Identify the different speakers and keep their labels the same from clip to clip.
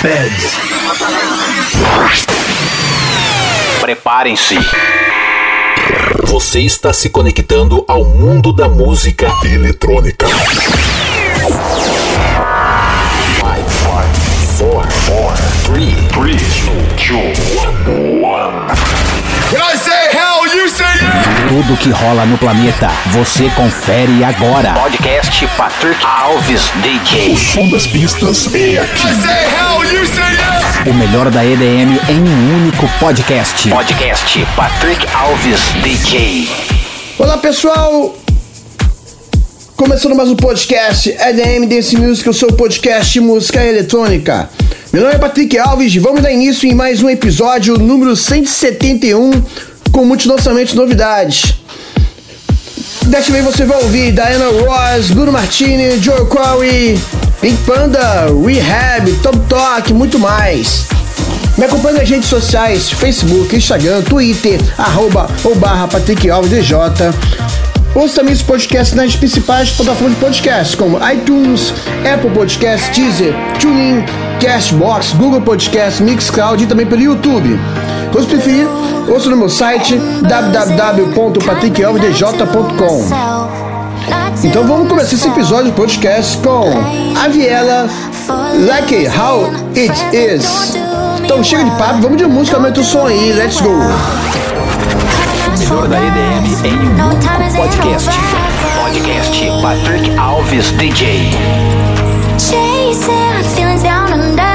Speaker 1: Feds.
Speaker 2: Preparem-se. Você está se conectando ao mundo da música eletrônica. 5, 4, 4, 3, 3, 2, 1.
Speaker 3: Tudo que rola no planeta, você confere agora.
Speaker 2: Podcast Patrick Alves DJ.
Speaker 1: Som das pistas é aqui.
Speaker 4: Say yeah!
Speaker 3: O melhor da EDM em um único podcast.
Speaker 2: Podcast Patrick Alves DJ.
Speaker 5: Olá pessoal! Começando mais um podcast EDM Dance Music, eu sou o podcast Música Eletrônica. Meu nome é Patrick Alves e vamos dar início em mais um episódio número 171 com muitos lançamentos e novidades. Desta vez você vai ouvir Diana Ross, Bruno Martini, Joe Corey, Pink Panda, Rehab, Top Talk, muito mais. Me acompanhe nas redes sociais, Facebook, Instagram, Twitter, arroba ou barra Patrick Alves DJ. Ouça também esse podcast nas principais plataformas de podcast, como iTunes, Apple Podcast, Deezer, TuneIn, Cashbox, Google Podcast, Mixcloud e também pelo YouTube. Ou se preferir, ouça no meu site www.patrickalvesdj.com. Então vamos começar esse episódio do podcast com a Viela Like How It Is. Então chega de papo, vamos de música, aumenta o som aí, let's go!
Speaker 2: O melhor da EDM em um único podcast. Podcast Patrick Alves DJ.
Speaker 6: Chasing feelings down under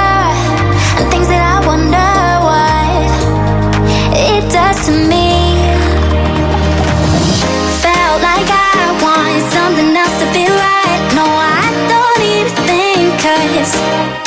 Speaker 7: place.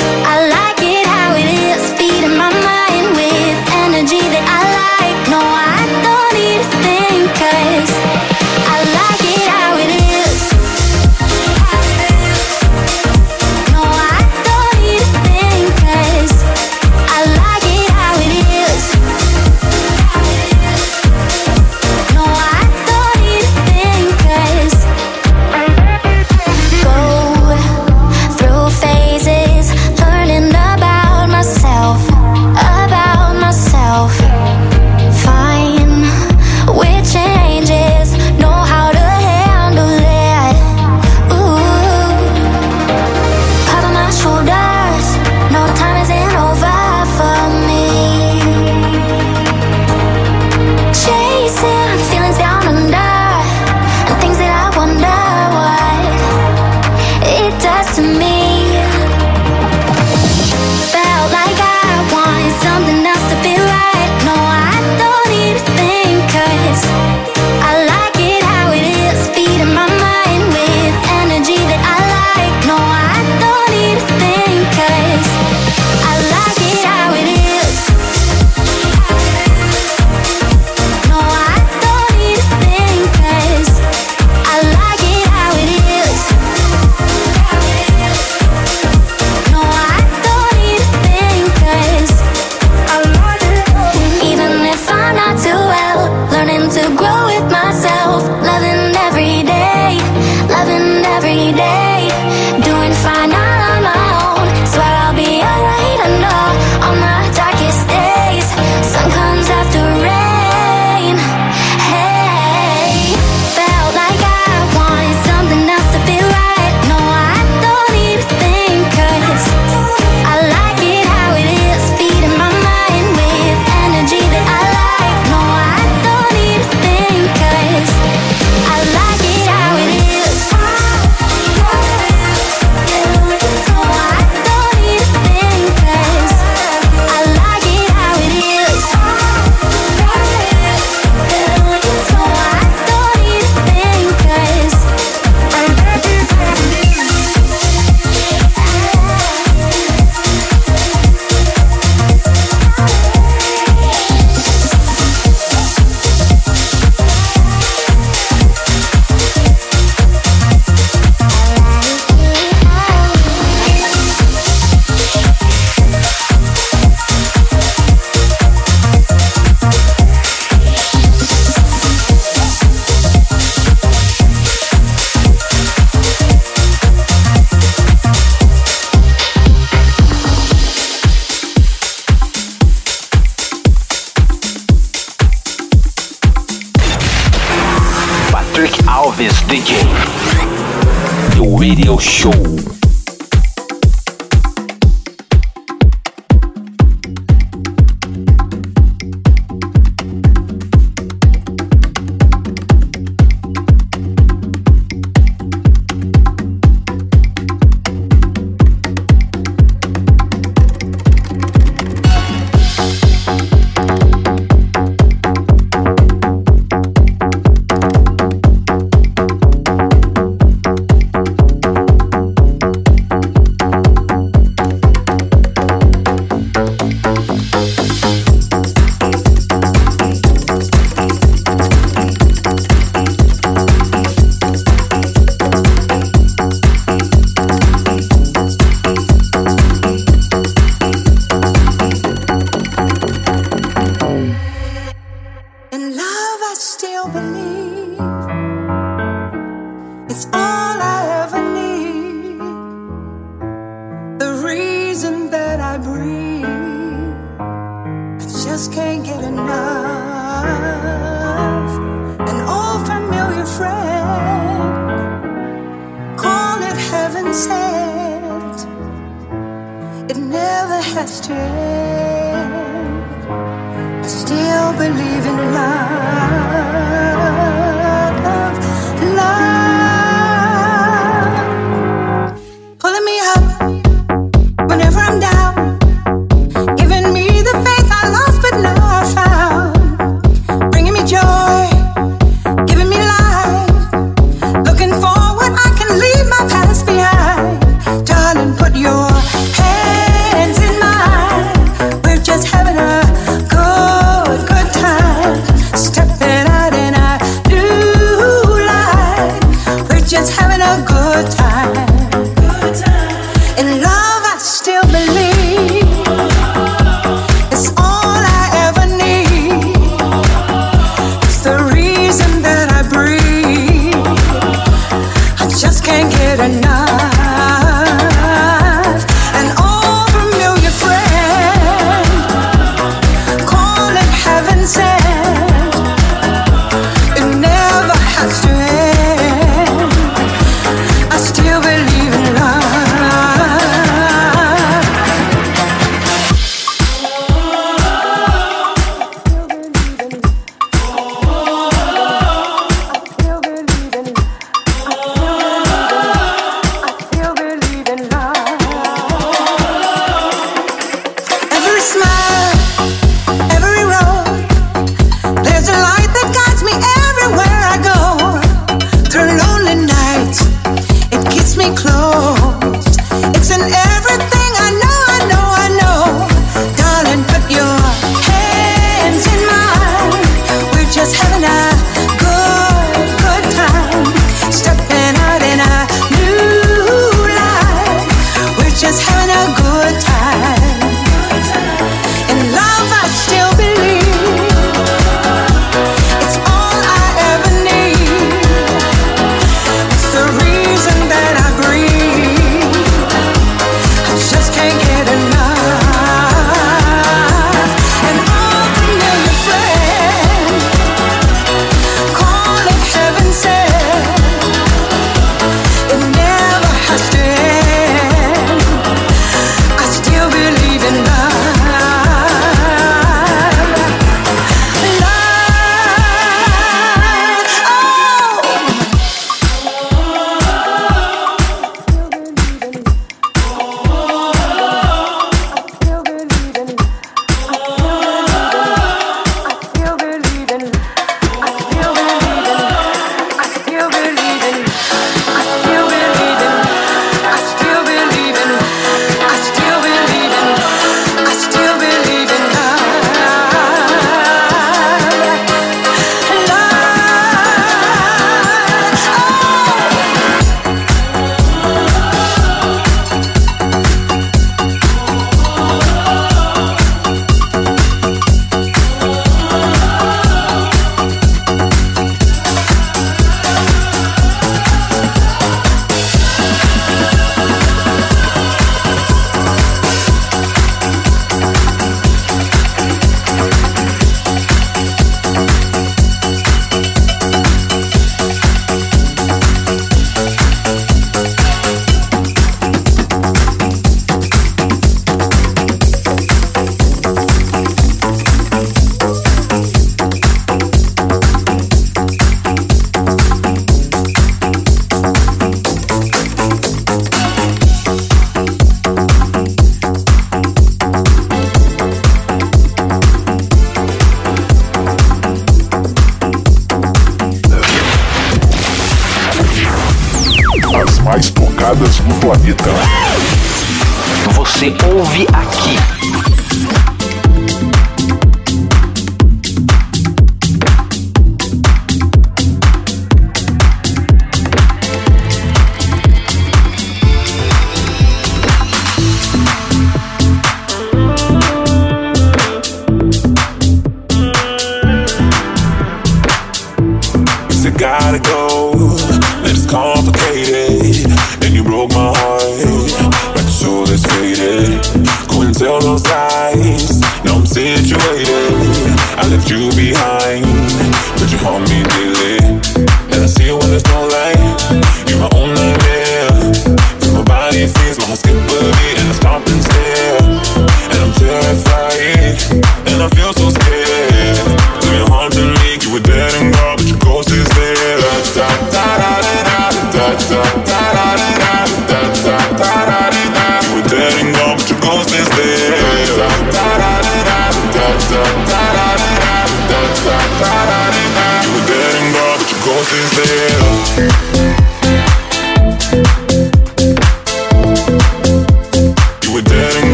Speaker 7: time.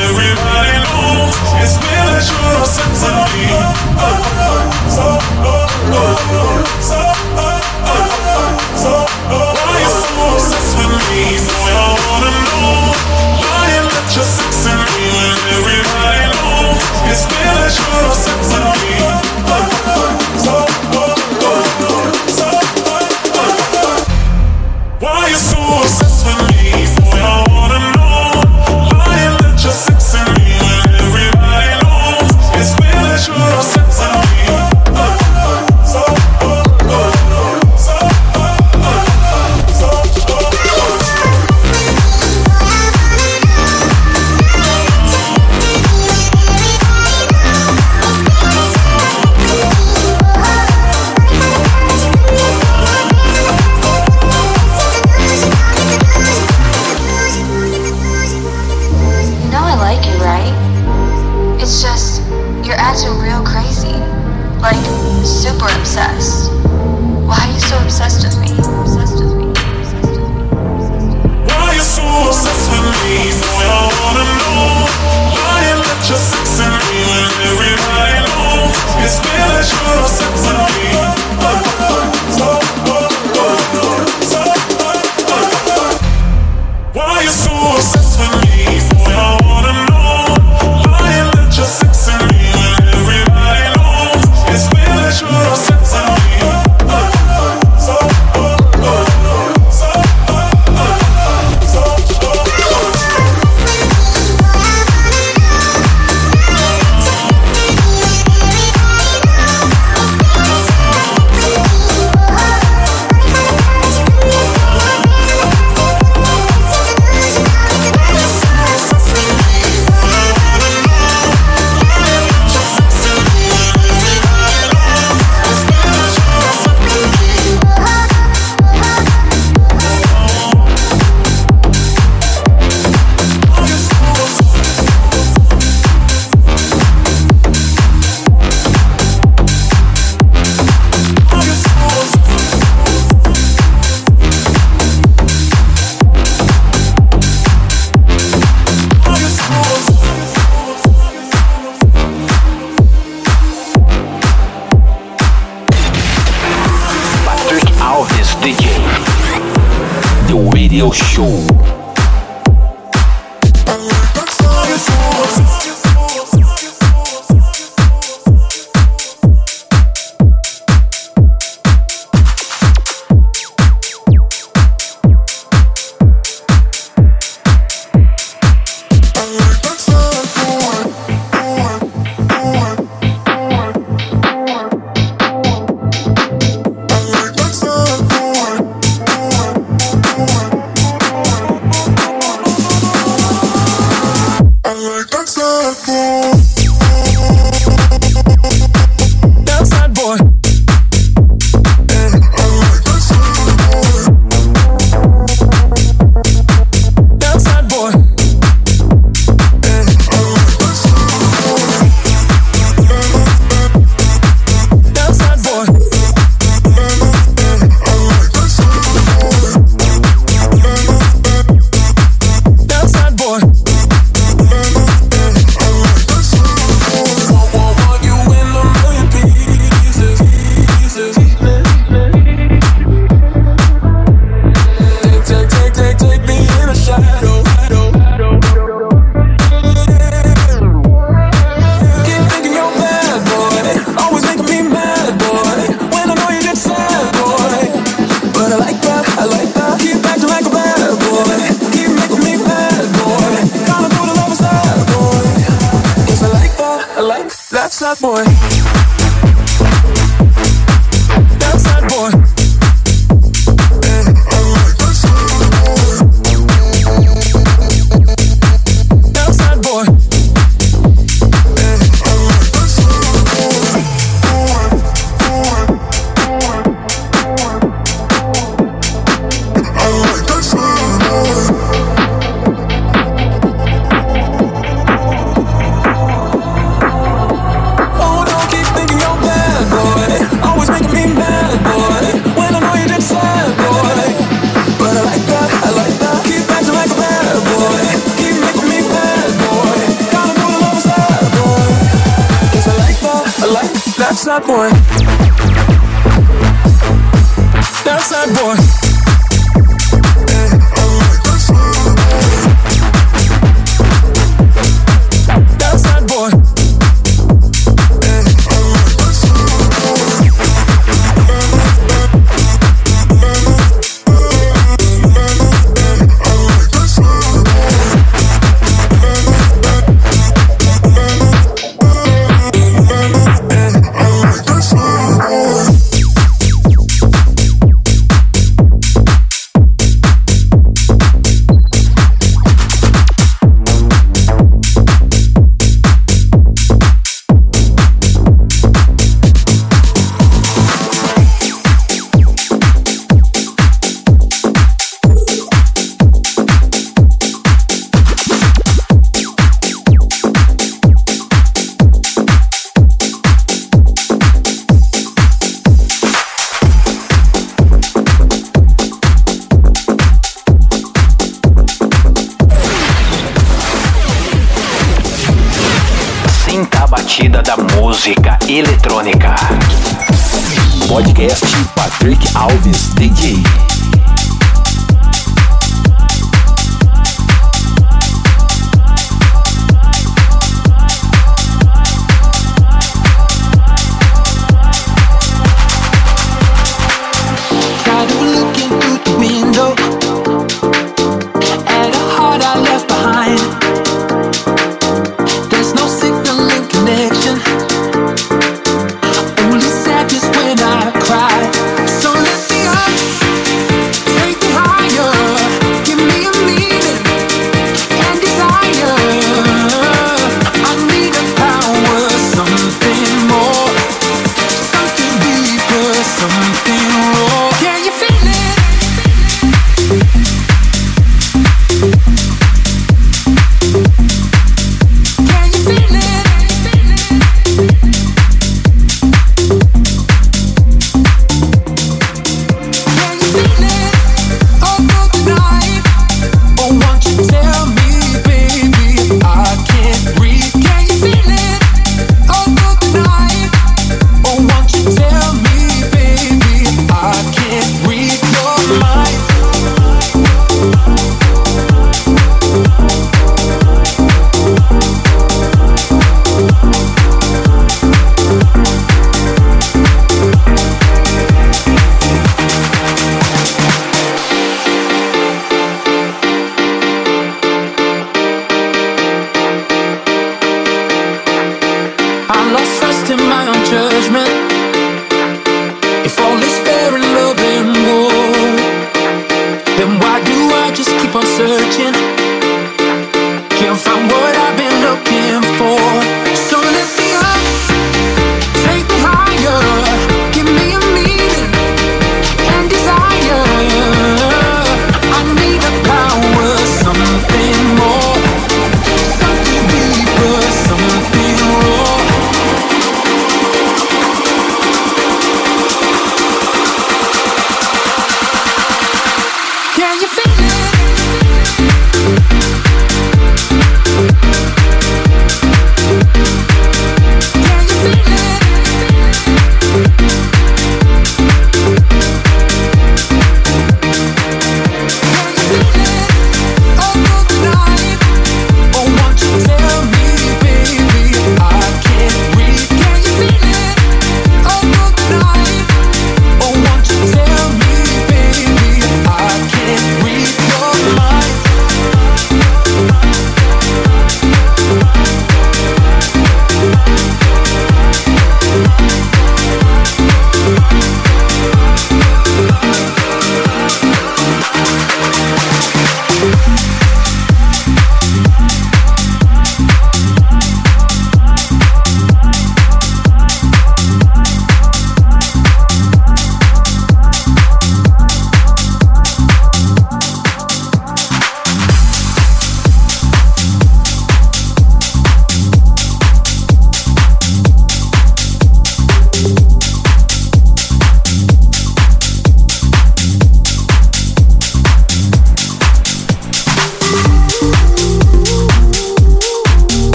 Speaker 7: Everybody knows it's true sense of me. Why you so obsessed with me?
Speaker 8: Boy, I wanna know why you let your sex in me. Everybody knows it's been a
Speaker 5: true.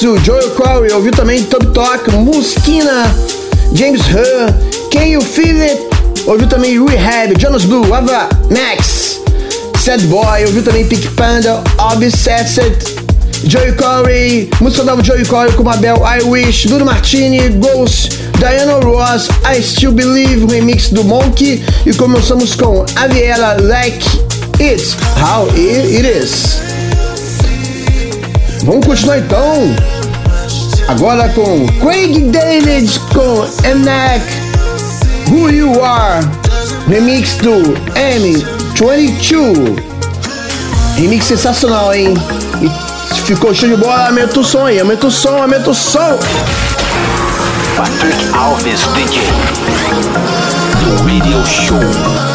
Speaker 5: Do Joel Corey, ouviu também Top Talk, Muskina, James Hunt, Can You Feel It, ouviu também Rehab, Jonas Blue, Ava Max, Sad Boy, ouviu também Pink Panda, Obsessed, Joey Corey, música nova Joey Corey com Mabel I Wish, Bruno Martini, Ghost, Diana Ross, I Still Believe, remix do Monkey e começamos com Aviela Like It's How It Is. Vamos continuar então. Agora com Craig David com Mnek Who You Are, remix do M22. Remix sensacional, hein? E ficou show de bola, aumenta o som aí, aumenta o som, aumenta o som.
Speaker 2: Patrick Alves DJ. Do Radio Show.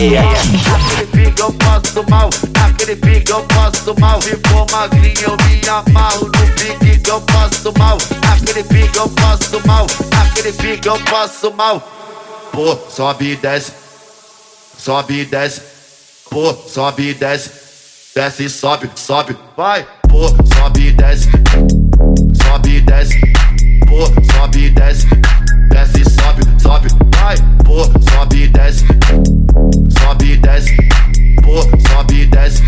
Speaker 9: Aquele pique eu passo mal, aquele pique eu passo mal. Se for magrinho eu me amarro no pique que eu passo mal. Aquele pique eu passo mal, aquele pique eu passo mal. Pô, sobe e desce, sobe e desce. Pô, sobe e desce, desce e sobe, sobe, vai. Pô, sobe e desce, sobe e desce. Pô, sobe e desce, desce e sobe, sobe, vai. Pô, sobe e desce, sobe e desce. Pô, sobe e desce,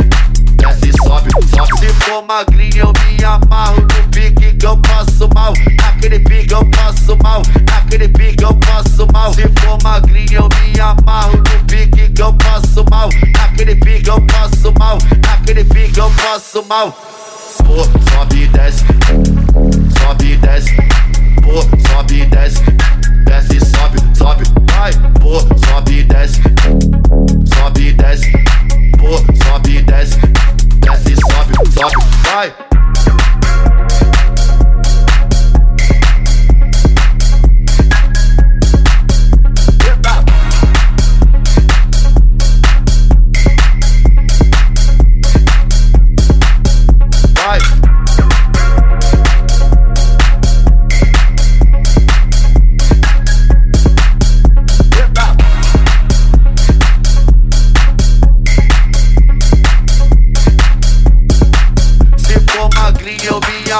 Speaker 9: desce e sobe, sobe. Se for magrinho eu me amarro no pique que eu passo mal. Aquele pique eu passo mal, aquele pique eu passo mal. Se for magrinho eu me amarro no pique que eu passo mal. Aquele pique eu passo mal, aquele pique eu passo mal. Pô, sobe e desce, sobe e desce. Pô, sobe e desce, desce sobe, sobe, vai. Pô, sobe e desce, sobe e desce. Pô, sobe e desce, desce sobe, sobe, vai.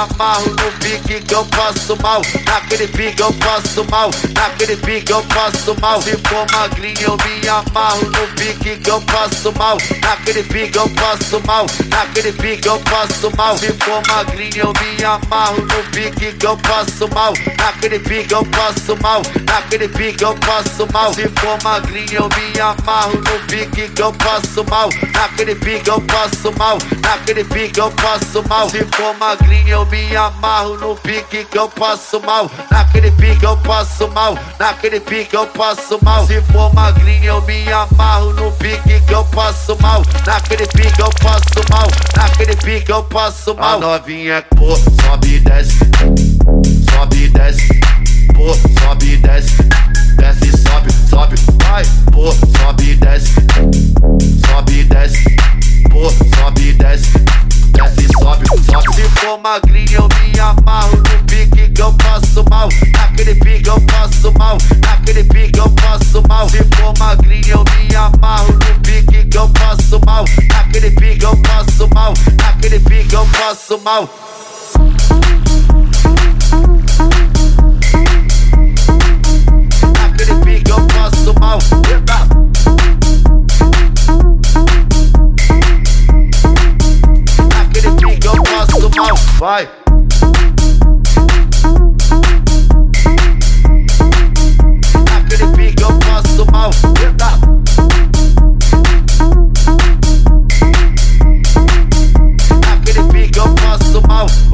Speaker 9: Eu me amarro no pique que eu passo mal. Naquele pique eu passo mal, naquele pique eu passo mal. Se for magrinho eu me amarro no pique que eu passo mal. Naquele pique eu passo mal, naquele pique eu passo mal. Se for magrinho eu me amarro no pique que eu passo mal. Naquele pique eu passo mal, naquele pique eu passo mal. Se for magrinho eu me amarro no pique que eu passo mal. Naquele pique eu passo mal, naquele pique eu passo mal. Se for magrinho eu me amarro no pique que eu passo mal. Naquele pique eu passo mal, naquele pique eu passo mal. Se for magrinho eu me amarro no pique que eu passo mal. Naquele pique eu passo mal, naquele pique eu passo mal. A novinha, pô, sobe e desce, sobe e desce. Pô, sobe e desce, desce e sobe, sobe, vai. Pô, sobe e desce, sobe e desce. Pô, sobe e desce, desce e sobe, sobe. Se for magrinho eu passo mal. Naquele pique eu passo mal. Naquele pique eu passo mal. Vai.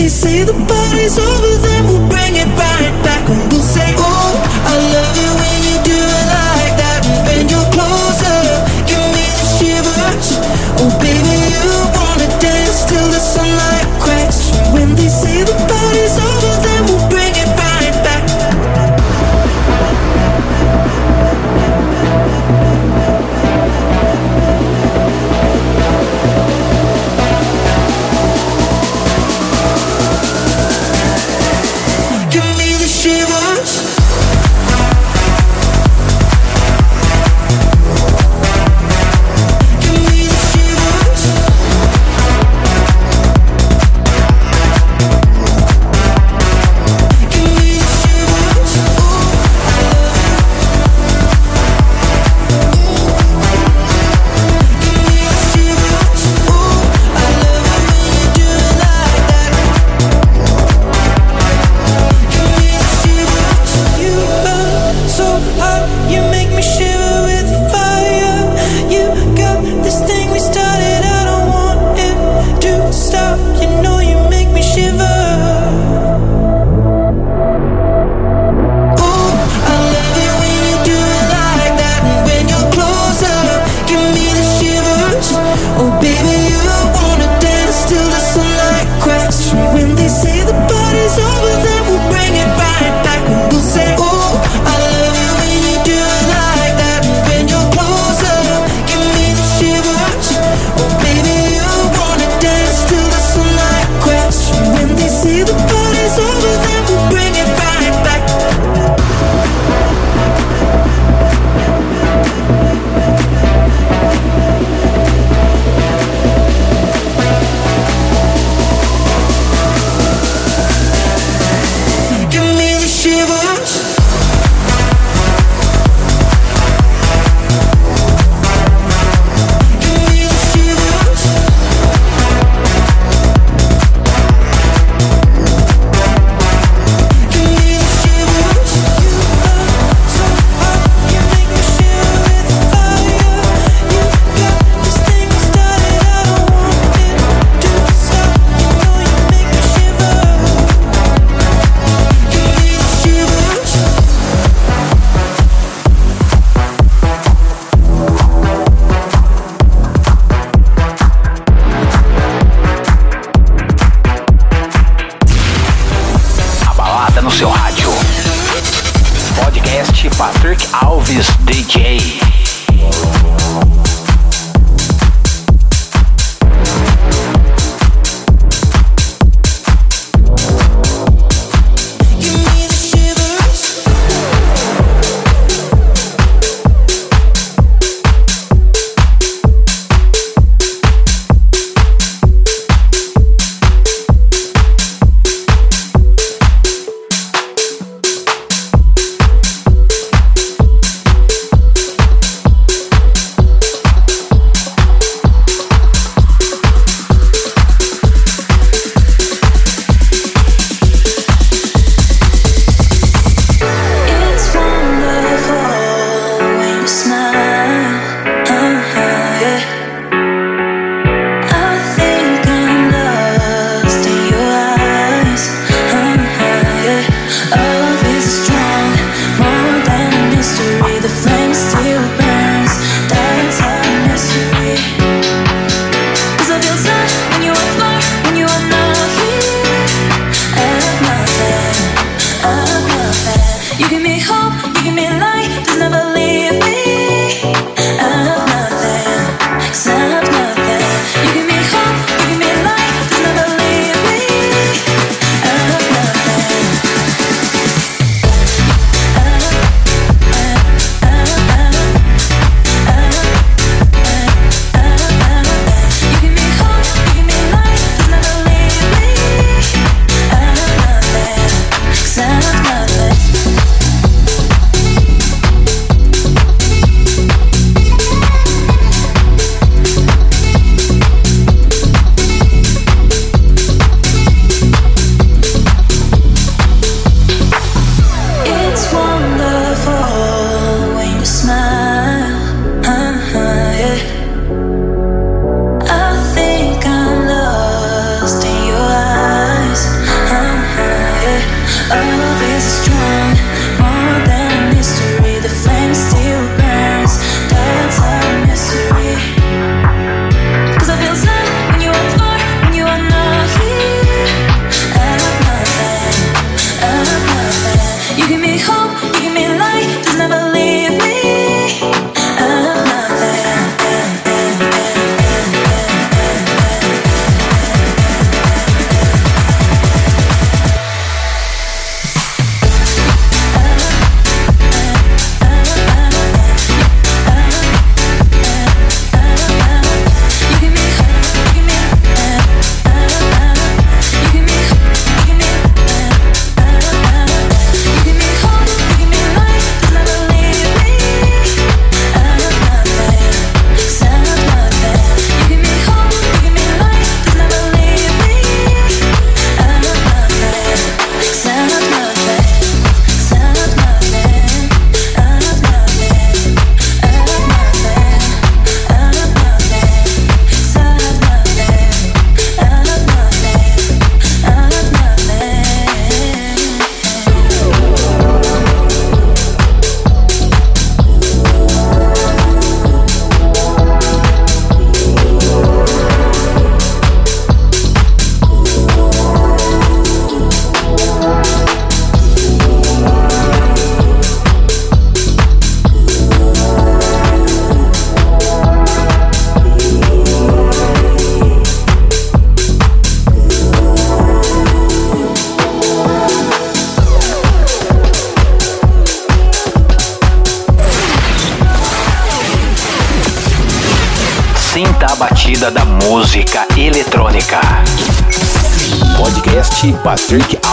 Speaker 8: They say the party's over, then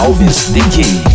Speaker 2: Alves DJ.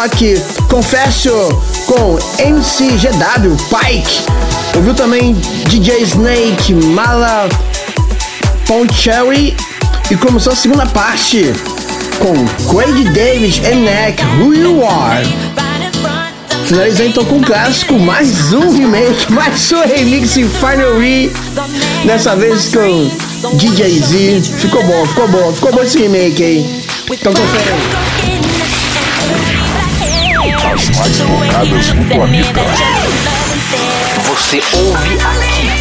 Speaker 5: Alok, Confesso com MCGW, Pike, ouviu também DJ Snake, Mala, Poncherry e começou a segunda parte com Craig Davis e Neck, Who You Are. Finalizei então com um clássico, mais um remake, mais um remix em Final Re. Dessa vez com DJ Z. Ficou bom, ficou bom, ficou bom esse remake aí. Então confere
Speaker 1: mais tocadas do planeta.
Speaker 10: Você ouve aqui.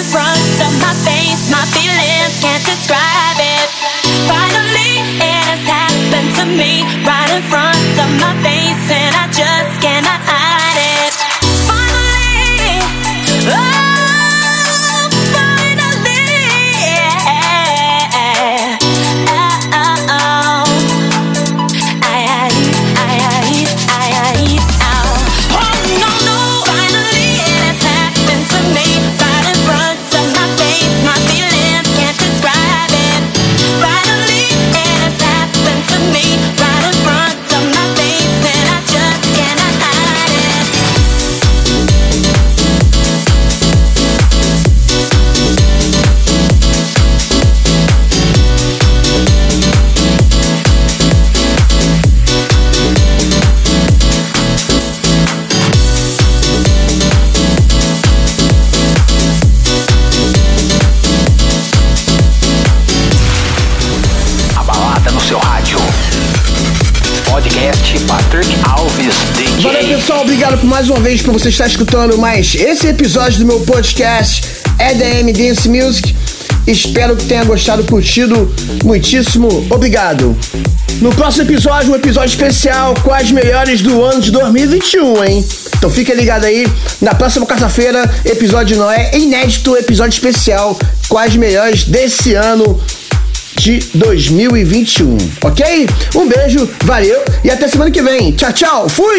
Speaker 10: in front of my face. My feelings can't describe it.
Speaker 11: Finally, it has happened to me right in front of my face.
Speaker 5: Obrigado por mais uma vez por você estar escutando mais esse episódio do meu podcast EDM Dance Music. Espero que tenha gostado, curtido. Muitíssimo obrigado. No próximo episódio, um episódio especial com as melhores do ano de 2021, hein? Então fica ligado aí. Na próxima quarta-feira, episódio não é inédito, episódio especial com as melhores desse ano de 2021, ok? Um beijo, valeu e até semana que vem. Tchau, tchau, fui!